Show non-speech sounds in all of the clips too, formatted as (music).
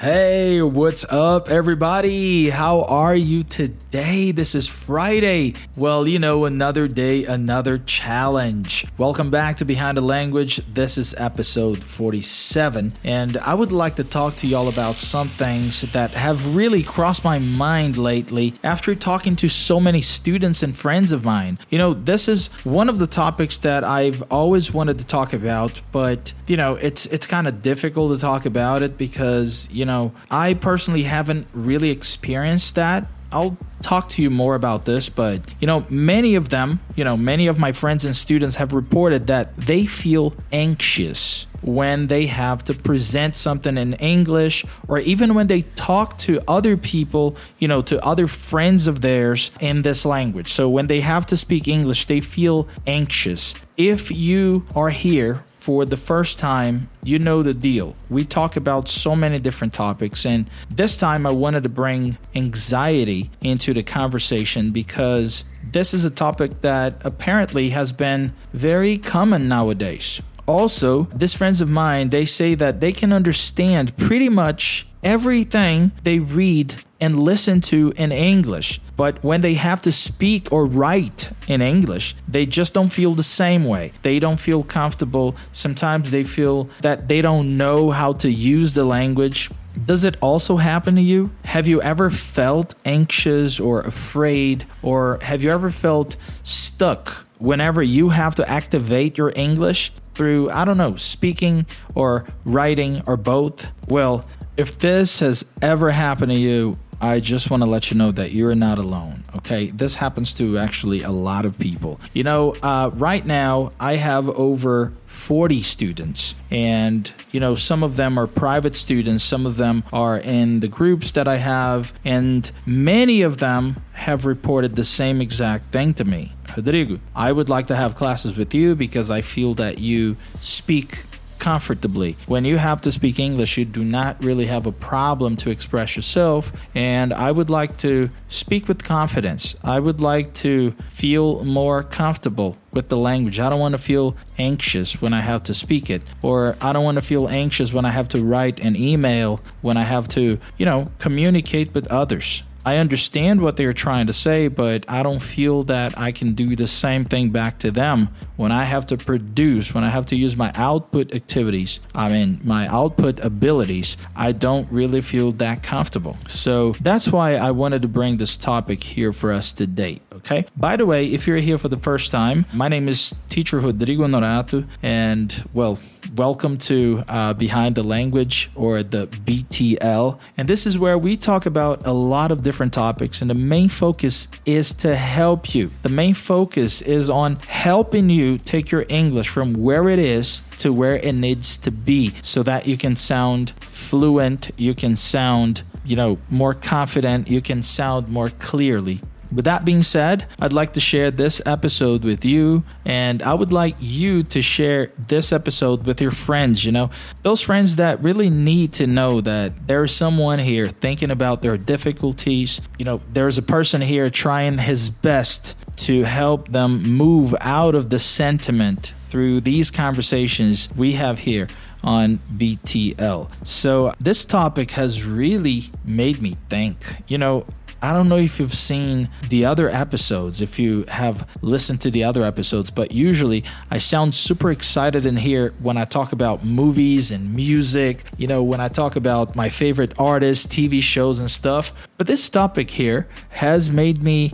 Hey, what's up, everybody? How are you today? This is Friday. Well, you know, another day, another challenge. Welcome back to Behind the Language. This is episode 47, and I would like to talk to y'all about some things that have really crossed my mind lately after talking to so many students and friends of mine. You know, this is one of the topics that I've always wanted to talk about, but you know, it's it's kind of difficult to talk about it because, you know, know, I personally haven't really experienced that. I'll talk to you more about this, but you know, many of them, you know, many of my friends and students have reported that they feel anxious when they have to present something in English or even when they talk to other people, you know, to other friends of theirs in this language. So when they have to speak English, they feel anxious. If you are here for the first time, you know the deal. We talk about so many different topics, and this time I wanted to bring anxiety into the conversation because this is a topic that apparently has been very common nowadays. Also, these friends of mine, they say that they can understand pretty much everything they read and listen to in English. But when they have to speak or write in English, they just don't feel the same way. They don't feel comfortable. Sometimes they feel that they don't know how to use the language. Does it also happen to you? Have you ever felt anxious or afraid? Or have you ever felt stuck whenever you have to activate your English through, I don't know, speaking or writing or both? Well, if this has ever happened to you, I just want to let you know that you're not alone. Okay, this happens to actually a lot of people. You know, uh, right now I have over 40 students, and you know, some of them are private students, some of them are in the groups that I have, and many of them have reported the same exact thing to me. Rodrigo, I would like to have classes with you because I feel that you speak comfortably. When you have to speak English, you do not really have a problem to express yourself. And I would like to speak with confidence. I would like to feel more comfortable with the language. I don't want to feel anxious when I have to speak it, or I don't want to feel anxious when I have to write an email, when I have to, you know, communicate with others. I understand what they're trying to say, but I don't feel that I can do the same thing back to them when I have to produce, when I have to use my output activities, I mean, my output abilities. I don't really feel that comfortable. So that's why I wanted to bring this topic here for us today. Okay. By the way, if you're here for the first time, my name is Teacher Rodrigo Norato, and well, welcome to uh, Behind the Language or the BTL. And this is where we talk about a lot of different topics, and the main focus is to help you. The main focus is on helping you take your English from where it is to where it needs to be so that you can sound fluent, you can sound, you know, more confident, you can sound more clearly. With that being said, I'd like to share this episode with you, and I would like you to share this episode with your friends. You know, those friends that really need to know that there's someone here thinking about their difficulties. You know, there's a person here trying his best to help them move out of the sentiment through these conversations we have here on BTL. So, this topic has really made me think. You know, I don't know if you've seen the other episodes, if you have listened to the other episodes, but usually I sound super excited in here when I talk about movies and music, you know, when I talk about my favorite artists, TV shows, and stuff. But this topic here has made me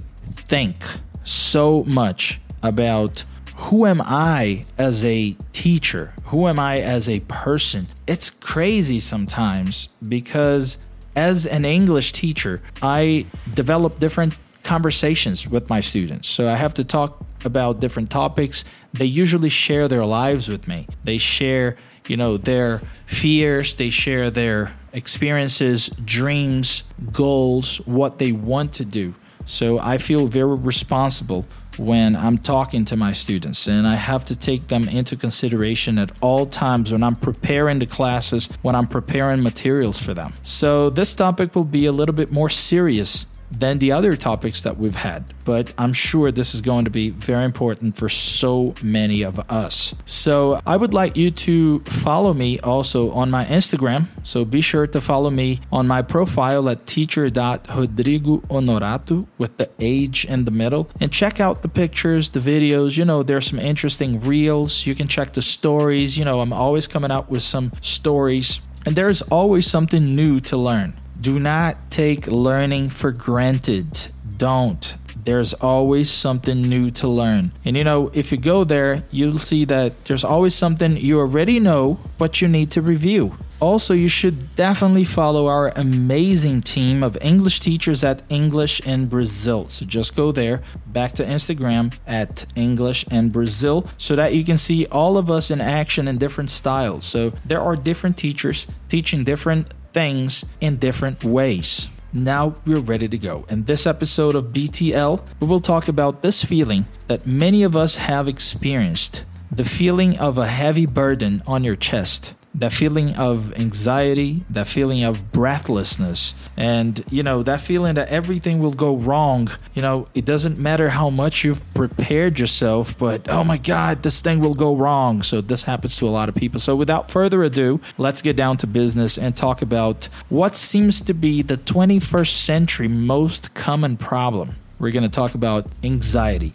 think so much about who am I as a teacher? Who am I as a person? It's crazy sometimes because as an English teacher, I develop different conversations with my students. So I have to talk about different topics. They usually share their lives with me. They share, you know, their fears, they share their experiences, dreams, goals, what they want to do. So I feel very responsible when I'm talking to my students, and I have to take them into consideration at all times when I'm preparing the classes, when I'm preparing materials for them. So, this topic will be a little bit more serious than the other topics that we've had. But I'm sure this is going to be very important for so many of us. So I would like you to follow me also on my Instagram. So be sure to follow me on my profile at teacher.rodrigo with the age in the middle and check out the pictures, the videos. You know, there's some interesting reels. You can check the stories. You know, I'm always coming out with some stories and there's always something new to learn. Do not take learning for granted. Don't. There's always something new to learn. And you know, if you go there, you'll see that there's always something you already know, but you need to review. Also, you should definitely follow our amazing team of English teachers at English in Brazil. So just go there, back to Instagram at English in Brazil, so that you can see all of us in action in different styles. So there are different teachers teaching different things in different ways. Now we're ready to go. In this episode of BTL, we will talk about this feeling that many of us have experienced the feeling of a heavy burden on your chest that feeling of anxiety, that feeling of breathlessness, and you know, that feeling that everything will go wrong. You know, it doesn't matter how much you've prepared yourself, but oh my God, this thing will go wrong. So, this happens to a lot of people. So, without further ado, let's get down to business and talk about what seems to be the 21st century most common problem. We're going to talk about anxiety.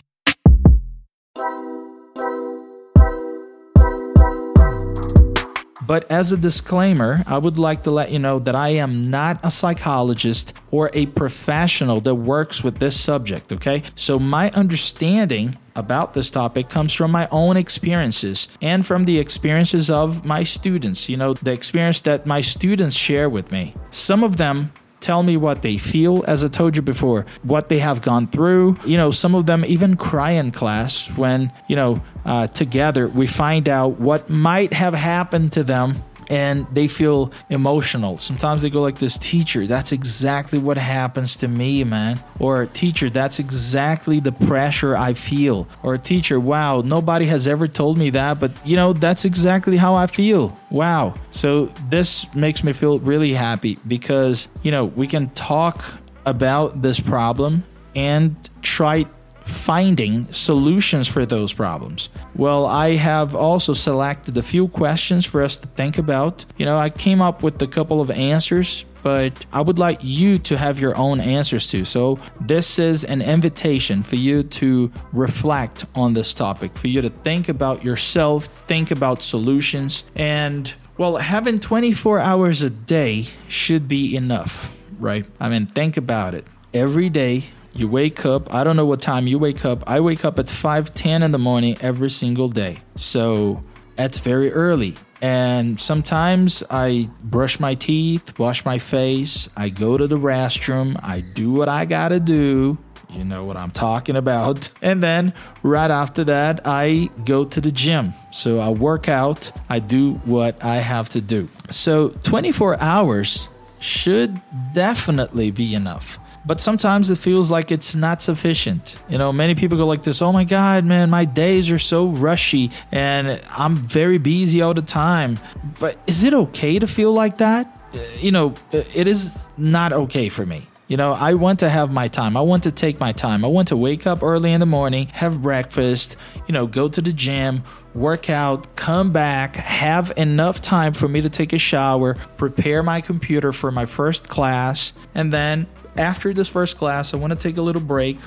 But as a disclaimer, I would like to let you know that I am not a psychologist or a professional that works with this subject, okay? So my understanding about this topic comes from my own experiences and from the experiences of my students, you know, the experience that my students share with me. Some of them tell me what they feel, as I told you before, what they have gone through. You know, some of them even cry in class when, you know, uh, together we find out what might have happened to them and they feel emotional. Sometimes they go like this, teacher, that's exactly what happens to me, man. Or teacher, that's exactly the pressure I feel. Or teacher, wow, nobody has ever told me that, but you know, that's exactly how I feel. Wow. So this makes me feel really happy because, you know, we can talk about this problem and try finding solutions for those problems? Well, I have also selected a few questions for us to think about. You know, I came up with a couple of answers, but I would like you to have your own answers too. So, this is an invitation for you to reflect on this topic, for you to think about yourself, think about solutions, and well, having 24 hours a day should be enough, right? I mean, think about it. Every day, you wake up, I don't know what time you wake up. I wake up at 5:10 in the morning every single day. So, that's very early. And sometimes I brush my teeth, wash my face, I go to the restroom, I do what I got to do. You know what I'm talking about. (laughs) And then right after that, I go to the gym. So I work out, I do what I have to do. So 24 hours should definitely be enough but sometimes it feels like it's not sufficient. You know, many people go like this, "Oh my god, man, my days are so rushy and I'm very busy all the time." But is it okay to feel like that? Uh, you know, uh, it is not okay for me. You know, I want to have my time. I want to take my time. I want to wake up early in the morning, have breakfast, you know, go to the gym, work out, come back, have enough time for me to take a shower, prepare my computer for my first class, and then after this first class, I want to take a little break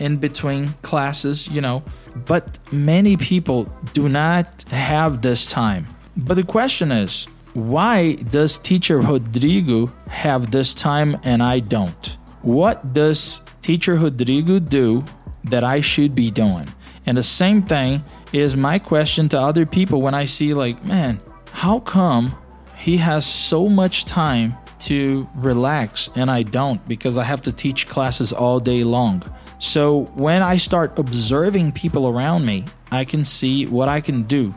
in between classes, you know. But many people do not have this time. But the question is, why does teacher Rodrigo have this time and I don't? What does teacher Rodrigo do that I should be doing? And the same thing is my question to other people when I see, like, man, how come he has so much time to relax and I don't because I have to teach classes all day long. So when I start observing people around me, I can see what I can do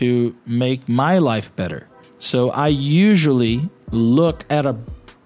to make my life better. So I usually look at a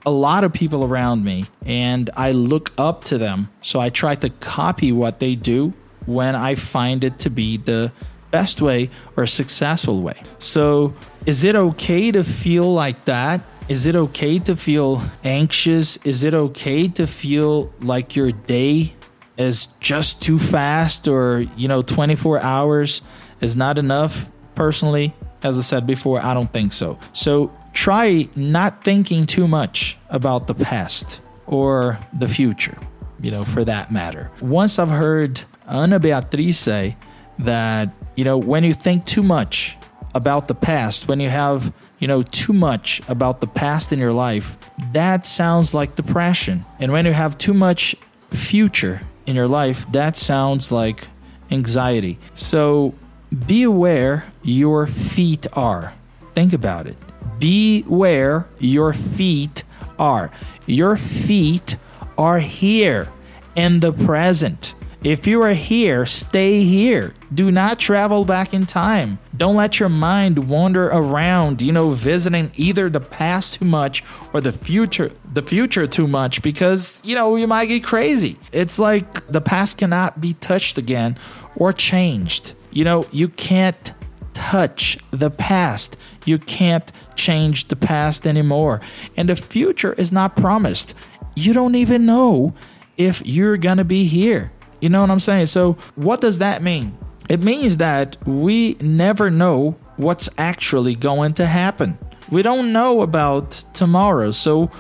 a lot of people around me and I look up to them. So I try to copy what they do when I find it to be the best way or successful way. So, is it okay to feel like that? Is it okay to feel anxious? Is it okay to feel like your day is just too fast or, you know, 24 hours is not enough? Personally, as I said before, I don't think so. So try not thinking too much about the past or the future, you know, for that matter. Once I've heard Ana Beatriz say that, you know, when you think too much about the past, when you have, you know, too much about the past in your life, that sounds like depression. And when you have too much future in your life, that sounds like anxiety. So be aware your feet are. Think about it. Be where your feet are. Your feet are here in the present. If you are here, stay here. Do not travel back in time. Don't let your mind wander around, you know, visiting either the past too much or the future the future too much because, you know, you might get crazy. It's like the past cannot be touched again or changed. You know, you can't touch the past. You can't change the past anymore. And the future is not promised. You don't even know if you're going to be here. You know what I'm saying? So, what does that mean? It means that we never know what's actually going to happen. We don't know about tomorrow. So,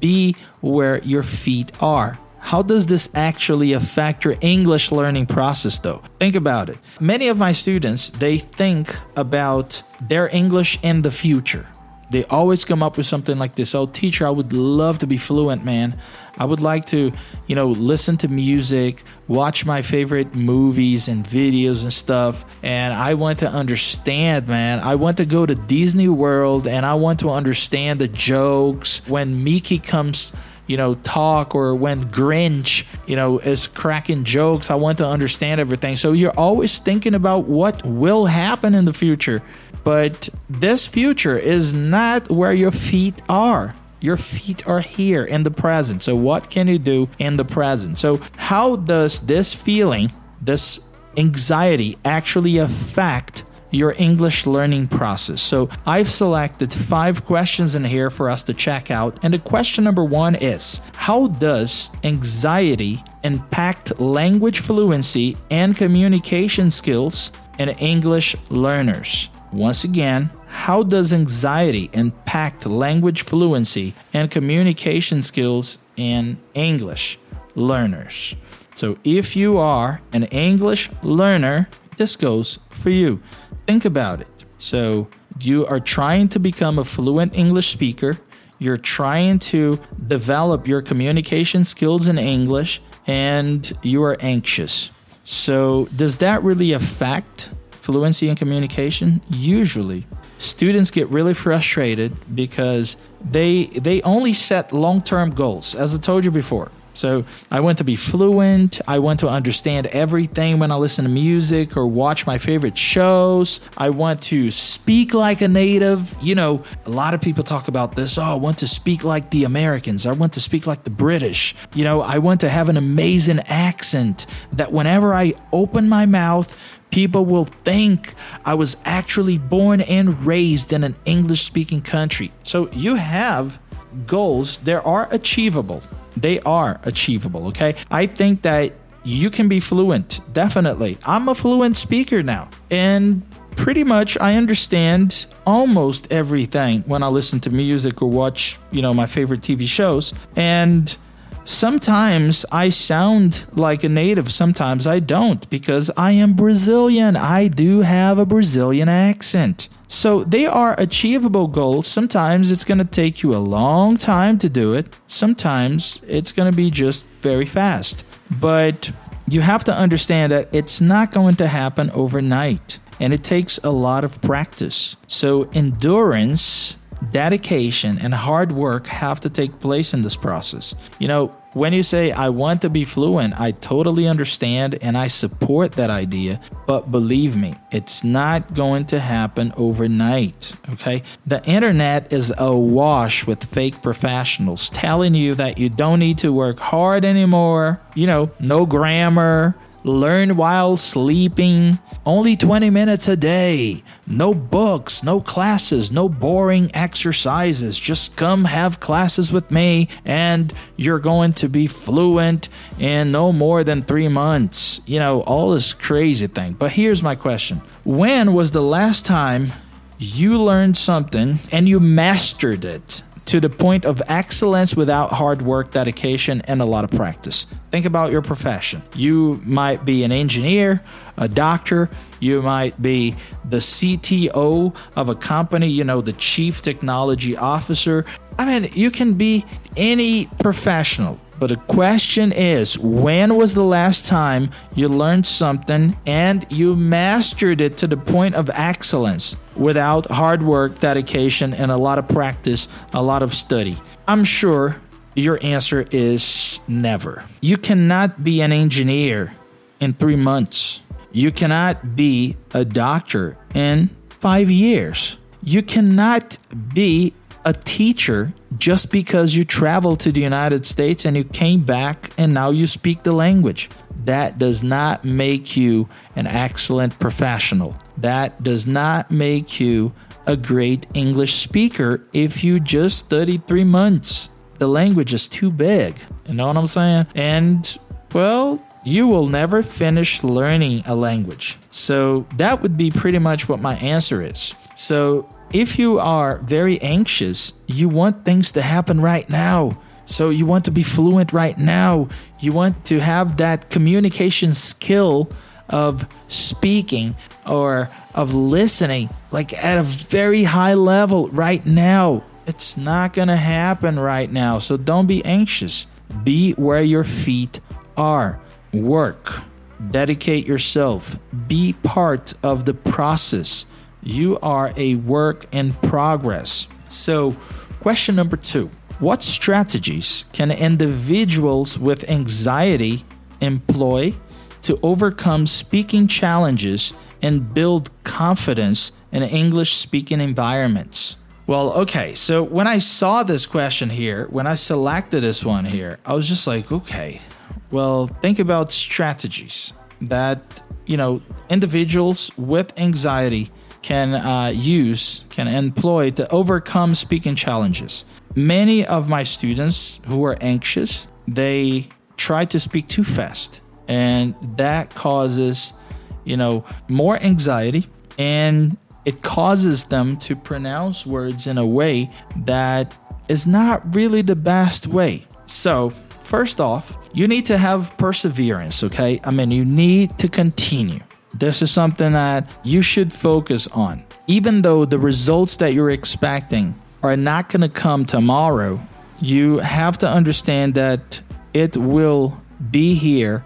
be where your feet are. How does this actually affect your English learning process though? Think about it. Many of my students, they think about their English in the future. They always come up with something like this. Oh, teacher, I would love to be fluent, man. I would like to, you know, listen to music, watch my favorite movies and videos and stuff. And I want to understand, man. I want to go to Disney World and I want to understand the jokes. When Mickey comes, you know, talk or when Grinch, you know, is cracking jokes, I want to understand everything. So you're always thinking about what will happen in the future. But this future is not where your feet are. Your feet are here in the present. So, what can you do in the present? So, how does this feeling, this anxiety, actually affect your English learning process. So I've selected five questions in here for us to check out. And the question number one is How does anxiety impact language fluency and communication skills in English learners? Once again, how does anxiety impact language fluency and communication skills in English learners? So, if you are an English learner, this goes for you. Think about it. So, you are trying to become a fluent English speaker, you're trying to develop your communication skills in English, and you are anxious. So, does that really affect fluency and communication? Usually students get really frustrated because they they only set long-term goals as i told you before. So i want to be fluent i want to understand everything when i listen to music or watch my favorite shows. I want to speak like a native. You know a lot of people talk about this oh i want to speak like the americans. I want to speak like the british. You know i want to have an amazing accent that whenever i open my mouth People will think I was actually born and raised in an English speaking country. So you have goals, they are achievable. They are achievable, okay? I think that you can be fluent, definitely. I'm a fluent speaker now. And pretty much I understand almost everything when I listen to music or watch, you know, my favorite TV shows. And Sometimes I sound like a native, sometimes I don't because I am Brazilian. I do have a Brazilian accent. So they are achievable goals. Sometimes it's going to take you a long time to do it, sometimes it's going to be just very fast. But you have to understand that it's not going to happen overnight and it takes a lot of practice. So, endurance dedication and hard work have to take place in this process. You know, when you say, I want to be fluent, I totally understand and I support that idea. But believe me, it's not going to happen overnight. Okay. The internet is awash with fake professionals telling you that you don't need to work hard anymore. You know, no grammar, learn while sleeping, only 20 minutes a day, no books, no classes, no boring exercises. Just come have classes with me, and you're going to be fluent in no more than three months. You know, all this crazy thing. But here's my question When was the last time you learned something and you mastered it? To the point of excellence without hard work, dedication, and a lot of practice. Think about your profession. You might be an engineer, a doctor, you might be the CTO of a company, you know, the chief technology officer. I mean, you can be any professional. But the question is when was the last time you learned something and you mastered it to the point of excellence without hard work, dedication, and a lot of practice, a lot of study? I'm sure your answer is never. You cannot be an engineer in three months, you cannot be a doctor in five years. You cannot be a teacher just because you traveled to the United States and you came back and now you speak the language. That does not make you an excellent professional. That does not make you a great English speaker if you just studied three months. The language is too big. You know what I'm saying? And, well, you will never finish learning a language. So that would be pretty much what my answer is. So if you are very anxious, you want things to happen right now. So you want to be fluent right now. You want to have that communication skill of speaking or of listening, like at a very high level right now. It's not going to happen right now. So don't be anxious. Be where your feet are. Work. Dedicate yourself. Be part of the process. You are a work in progress. So, question number two What strategies can individuals with anxiety employ to overcome speaking challenges and build confidence in English speaking environments? Well, okay, so when I saw this question here, when I selected this one here, I was just like, okay, well, think about strategies that, you know, individuals with anxiety can uh, use, can employ to overcome speaking challenges. Many of my students who are anxious, they try to speak too fast, and that causes, you know, more anxiety and it causes them to pronounce words in a way that is not really the best way. So, first off, you need to have perseverance, okay? I mean, you need to continue. This is something that you should focus on. Even though the results that you're expecting are not going to come tomorrow, you have to understand that it will be here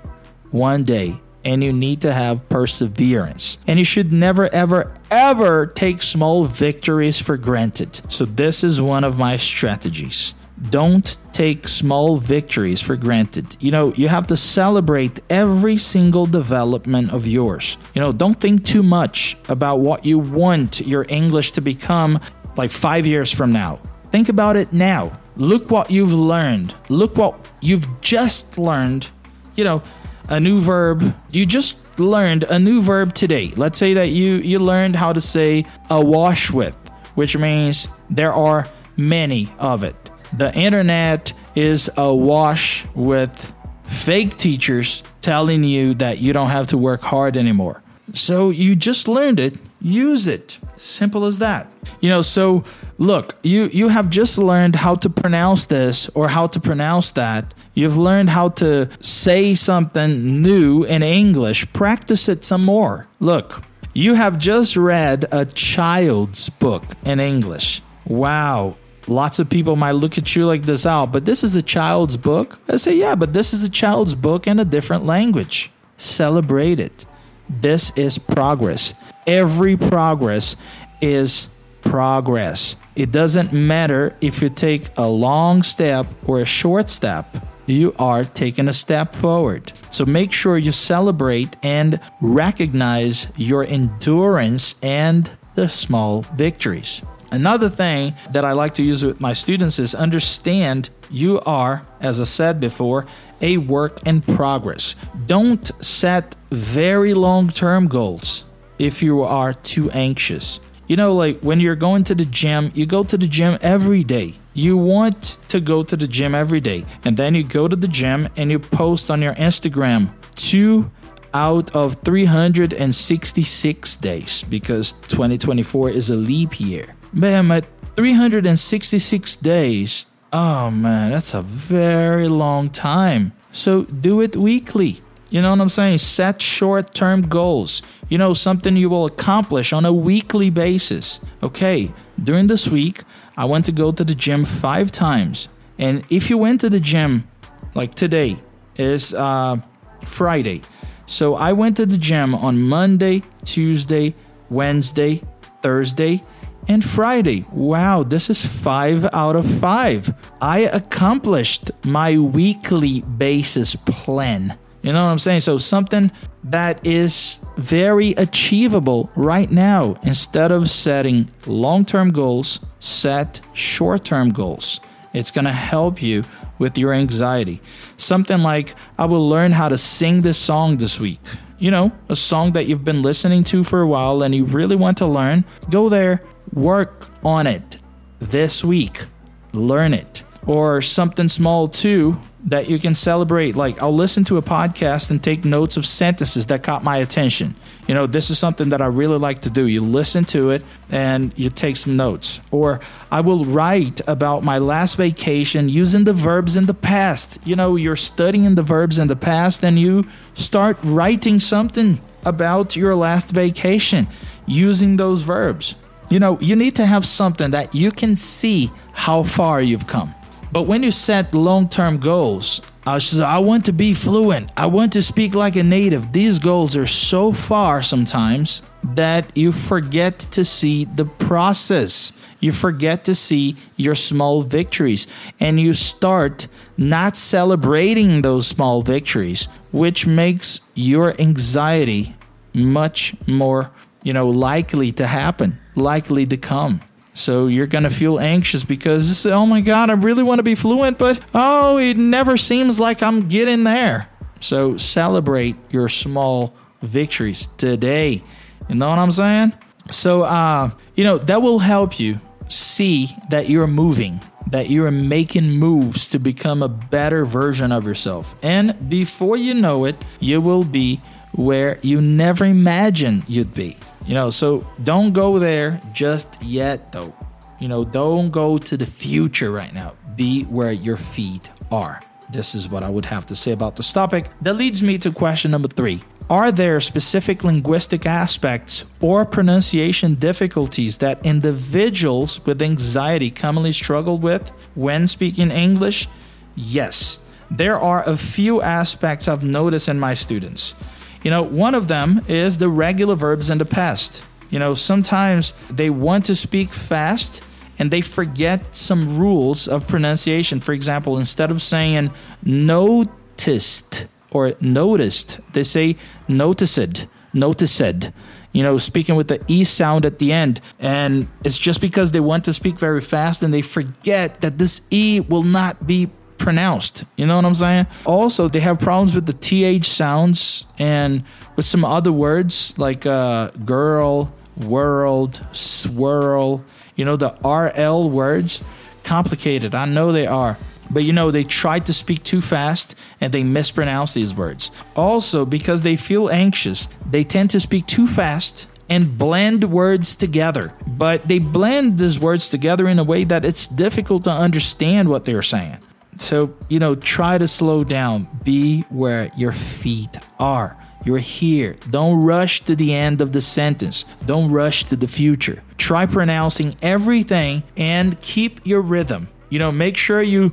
one day and you need to have perseverance. And you should never, ever, ever take small victories for granted. So, this is one of my strategies. Don't take small victories for granted. You know, you have to celebrate every single development of yours. You know, don't think too much about what you want your English to become like five years from now. Think about it now. Look what you've learned. Look what you've just learned. You know, a new verb. You just learned a new verb today. Let's say that you you learned how to say awash with, which means there are many of it. The internet is awash with fake teachers telling you that you don't have to work hard anymore. So you just learned it, use it. Simple as that. You know, so look, you you have just learned how to pronounce this or how to pronounce that. You've learned how to say something new in English. Practice it some more. Look, you have just read a child's book in English. Wow, Lots of people might look at you like this out, but this is a child's book. I say, yeah, but this is a child's book in a different language. Celebrate it. This is progress. Every progress is progress. It doesn't matter if you take a long step or a short step, you are taking a step forward. So make sure you celebrate and recognize your endurance and the small victories. Another thing that I like to use with my students is understand you are, as I said before, a work in progress. Don't set very long term goals if you are too anxious. You know, like when you're going to the gym, you go to the gym every day. You want to go to the gym every day, and then you go to the gym and you post on your Instagram two out of 366 days because 2024 is a leap year. Man, at 366 days, oh man, that's a very long time. So do it weekly. You know what I'm saying? Set short term goals. You know, something you will accomplish on a weekly basis. Okay, during this week, I went to go to the gym five times. And if you went to the gym, like today is uh, Friday. So I went to the gym on Monday, Tuesday, Wednesday, Thursday, and Friday. Wow, this is five out of five. I accomplished my weekly basis plan. You know what I'm saying? So something that is very achievable right now. Instead of setting long term goals, set short term goals. It's going to help you with your anxiety. Something like, I will learn how to sing this song this week. You know, a song that you've been listening to for a while and you really want to learn. Go there, work on it this week, learn it. Or something small too, that you can celebrate. Like, I'll listen to a podcast and take notes of sentences that caught my attention. You know, this is something that I really like to do. You listen to it and you take some notes. Or I will write about my last vacation using the verbs in the past. You know, you're studying the verbs in the past and you start writing something about your last vacation using those verbs. You know, you need to have something that you can see how far you've come. But when you set long term goals, I, want to be fluent. I want to speak like a native. These goals are so far sometimes that you forget to see the process. You forget to see your small victories and you start not celebrating those small victories, which makes your anxiety much more, you know, likely to happen, likely to come. So you're going to feel anxious because, oh my God, I really want to be fluent, but oh, it never seems like I'm getting there. So celebrate your small victories today. You know what I'm saying? So, uh, you know, that will help you see that you're moving, that you're making moves to become a better version of yourself. And before you know it, you will be where you never imagined you'd be. You know, so don't go there just yet, though. You know, don't go to the future right now. Be where your feet are. This is what I would have to say about this topic. That leads me to question number three. Are there specific linguistic aspects or pronunciation difficulties that individuals with anxiety commonly struggle with when speaking English? Yes. There are a few aspects I've noticed in my students. You know, one of them is the regular verbs in the past. You know, sometimes they want to speak fast and they forget some rules of pronunciation. For example, instead of saying noticed or noticed, they say noticed, noticed. You know, speaking with the E sound at the end. And it's just because they want to speak very fast and they forget that this E will not be pronounced. You know what I'm saying? Also, they have problems with the TH sounds and with some other words like uh, girl, world, swirl. You know, the RL words. Complicated. I know they are. But you know, they try to speak too fast and they mispronounce these words. Also, because they feel anxious, they tend to speak too fast and blend words together. But they blend these words together in a way that it's difficult to understand what they're saying. So, you know, try to slow down. Be where your feet are. You're here. Don't rush to the end of the sentence. Don't rush to the future. Try pronouncing everything and keep your rhythm. You know, make sure you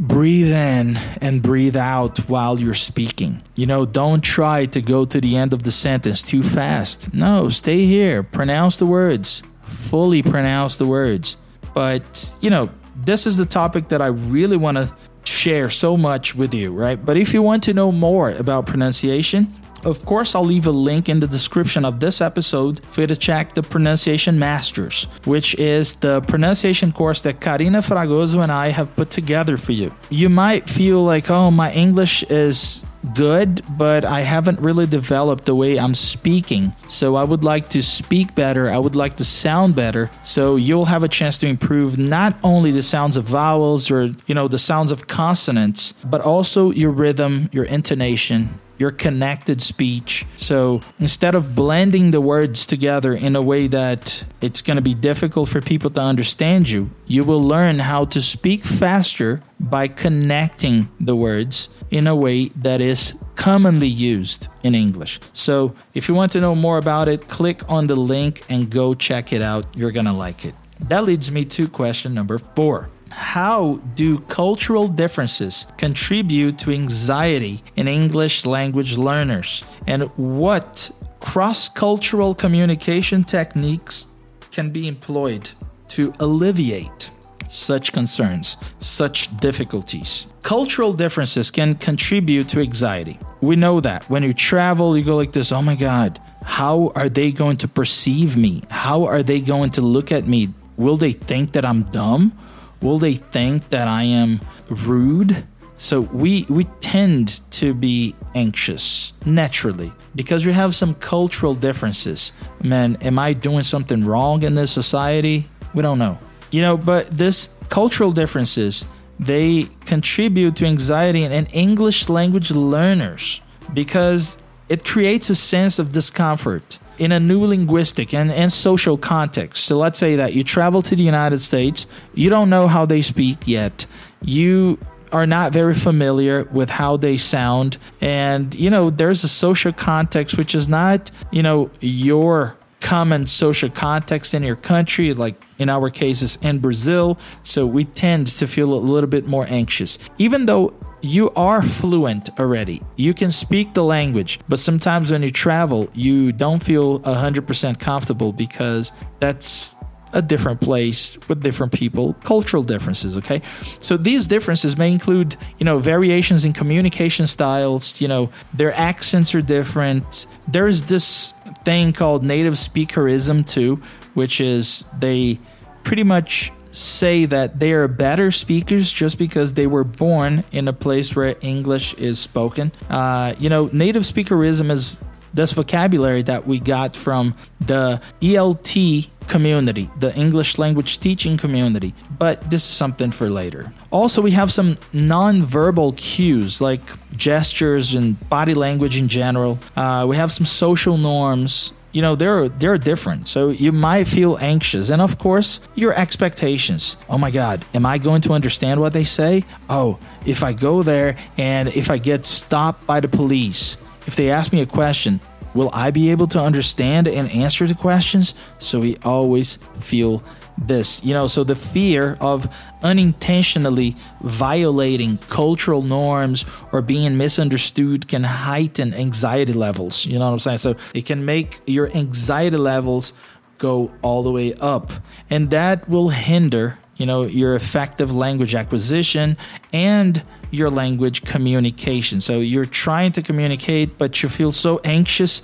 breathe in and breathe out while you're speaking. You know, don't try to go to the end of the sentence too fast. No, stay here. Pronounce the words. Fully pronounce the words. But, you know, this is the topic that I really want to share so much with you, right? But if you want to know more about pronunciation, Of course, I'll leave a link in the description of this episode for you to check the Pronunciation Masters, which is the pronunciation course that Carina Fragoso and I have put together for you. You might feel like, oh, my English is good, but I haven't really developed the way I'm speaking. So I would like to speak better. I would like to sound better. So you'll have a chance to improve not only the sounds of vowels or, you know, the sounds of consonants, but also your rhythm, your intonation, your connected speech. So instead of blending the words together in a way that it's going to be difficult for people to understand you, you will learn how to speak faster by connecting the words in a way that is commonly used in English. So if you want to know more about it, click on the link and go check it out. You're going to like it. That leads me to question number four. How do cultural differences contribute to anxiety in English language learners? And what cross cultural communication techniques can be employed to alleviate such concerns, such difficulties? Cultural differences can contribute to anxiety. We know that. When you travel, you go like this oh my God, how are they going to perceive me? How are they going to look at me? Will they think that I'm dumb? Will they think that I am rude? So we we tend to be anxious naturally because we have some cultural differences. Man, am I doing something wrong in this society? We don't know. You know, but this cultural differences they contribute to anxiety in English language learners because it creates a sense of discomfort in a new linguistic and, and social context. So let's say that you travel to the United States, you don't know how they speak yet. You are not very familiar with how they sound. And, you know, there's a social context which is not, you know, your common social context in your country, like in our cases in Brazil. So we tend to feel a little bit more anxious. Even though you are fluent already. You can speak the language, but sometimes when you travel, you don't feel 100% comfortable because that's a different place with different people, cultural differences, okay? So these differences may include, you know, variations in communication styles, you know, their accents are different. There's this thing called native speakerism too, which is they pretty much say that they are better speakers just because they were born in a place where English is spoken. Uh, you know, native speakerism is this vocabulary that we got from the ELT community, the English language teaching community. But this is something for later. Also, we have some non-verbal cues like gestures and body language in general. Uh, we have some social norms you know they're they're different so you might feel anxious and of course your expectations oh my god am i going to understand what they say oh if i go there and if i get stopped by the police if they ask me a question will i be able to understand and answer the questions? So we always feel this you know so the fear of unintentionally violating cultural norms or being misunderstood can heighten anxiety levels you know what i'm saying? So it can make your anxiety levels go all the way up. And that will hinder you know your effective language acquisition and your language communication so you're trying to communicate but you feel so anxious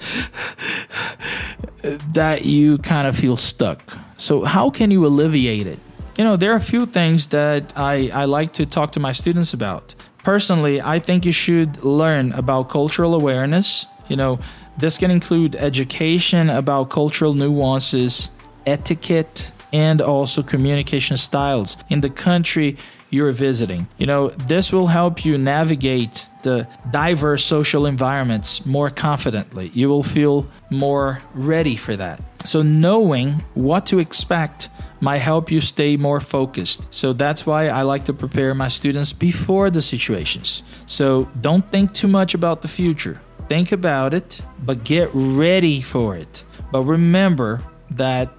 that you kind of feel stuck so, how can you alleviate it? You know, there are a few things that I, I like to talk to my students about. Personally, I think you should learn about cultural awareness. You know, this can include education about cultural nuances, etiquette, and also communication styles in the country you're visiting. You know, this will help you navigate the diverse social environments more confidently. You will feel more ready for that. So, knowing what to expect might help you stay more focused. So, that's why I like to prepare my students before the situations. So, don't think too much about the future. Think about it, but get ready for it. But remember that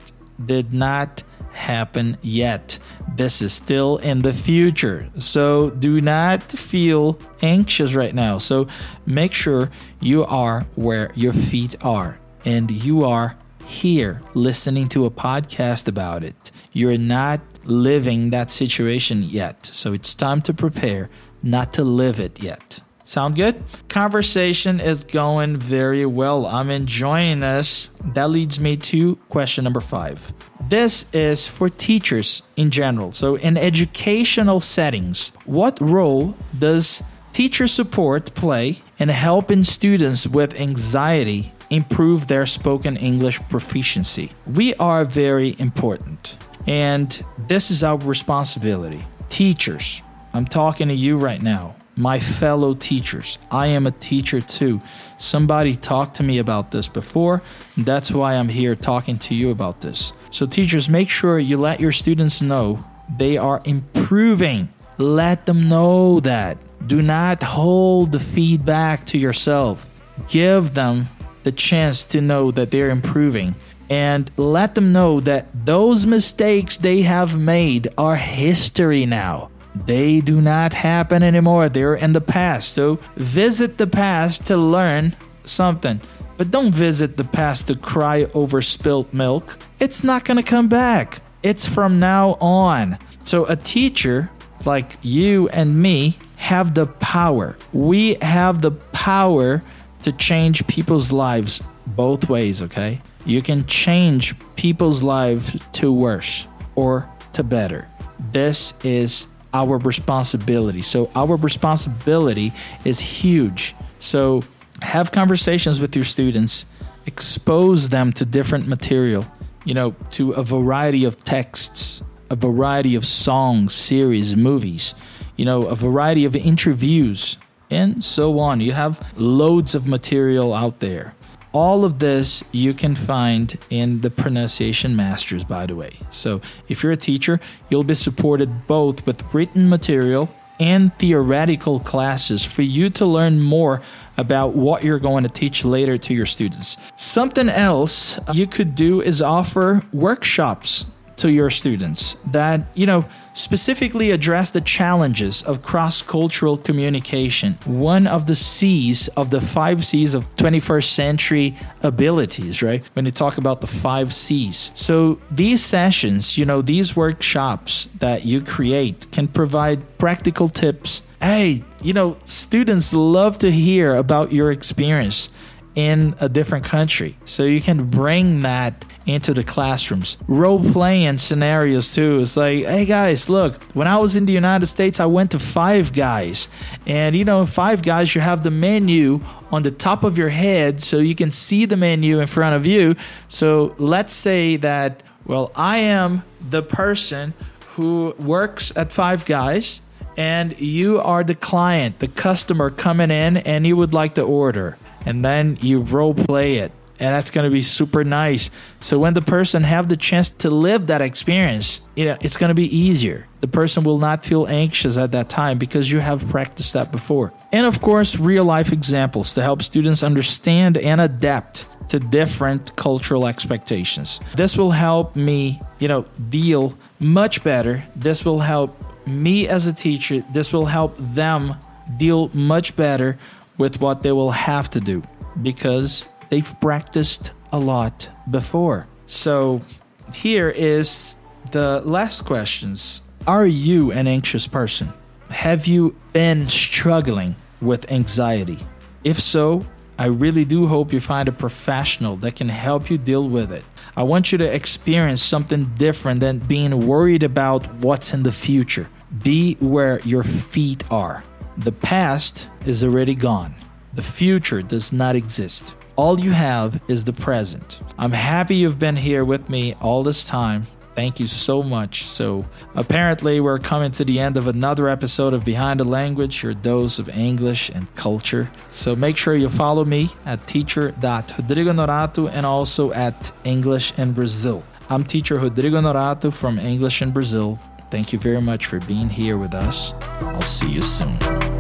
did not happen yet. This is still in the future. So do not feel anxious right now. So make sure you are where your feet are and you are here listening to a podcast about it. You're not living that situation yet. So it's time to prepare, not to live it yet. Sound good? Conversation is going very well. I'm enjoying this. That leads me to question number five. This is for teachers in general. So, in educational settings, what role does teacher support play in helping students with anxiety improve their spoken English proficiency? We are very important, and this is our responsibility. Teachers, I'm talking to you right now my fellow teachers. I am a teacher too. Somebody talked to me about this before. That's why I'm here talking to you about this. So, teachers, make sure you let your students know they are improving. Let them know that. Do not hold the feedback to yourself. Give them the chance to know that they're improving and let them know that those mistakes they have made are history now. They do not happen anymore. They're in the past. So visit the past to learn something. But don't visit the past to cry over spilt milk. It's not going to come back. It's from now on. So a teacher like you and me have the power. We have the power to change people's lives both ways, okay? You can change people's lives to worse or to better. This is our responsibility. So, our responsibility is huge. So, have conversations with your students, expose them to different material, you know, to a variety of texts, a variety of songs, series, movies, you know, a variety of interviews, and so on. You have loads of material out there. All of this you can find in the Pronunciation Masters, by the way. So, if you're a teacher, you'll be supported both with written material and theoretical classes for you to learn more about what you're going to teach later to your students. Something else you could do is offer workshops to your students that, you know, specifically address the challenges of cross cultural communication, one of the C's of the five C's of 21st century abilities, right? When you talk about the five C's. So these sessions, you know, these workshops that you create can provide practical tips. Hey, you know, students love to hear about your experience in a different country. So you can bring that into the classrooms. Role playing scenarios too. It's like, hey guys, look, when I was in the United States, I went to Five Guys. And you know, Five Guys, you have the menu on the top of your head so you can see the menu in front of you. So let's say that, well, I am the person who works at Five Guys and you are the client, the customer coming in, and you would like to order and then you role play it and that's going to be super nice. So when the person have the chance to live that experience you know it's going to be easier. The person will not feel anxious at that time because you have practiced that before. And of course real life examples to help students understand and adapt to different cultural expectations. This will help me you know deal much better. This will help me as a teacher. This will help them deal much better with what they will have to do because they've practiced a lot before. So here is the last questions. Are you an anxious person? Have you been struggling with anxiety? If so, I really do hope you find a professional that can help you deal with it. I want you to experience something different than being worried about what's in the future. Be where your feet are. The past is already gone. The future does not exist. All you have is the present. I'm happy you've been here with me all this time. Thank you so much. So, apparently, we're coming to the end of another episode of Behind the Language, your dose of English and culture. So, make sure you follow me at teacher.rodrigo Norato and also at English in Brazil. I'm teacher Rodrigo Norato from English in Brazil. Thank you very much for being here with us. I'll see you soon.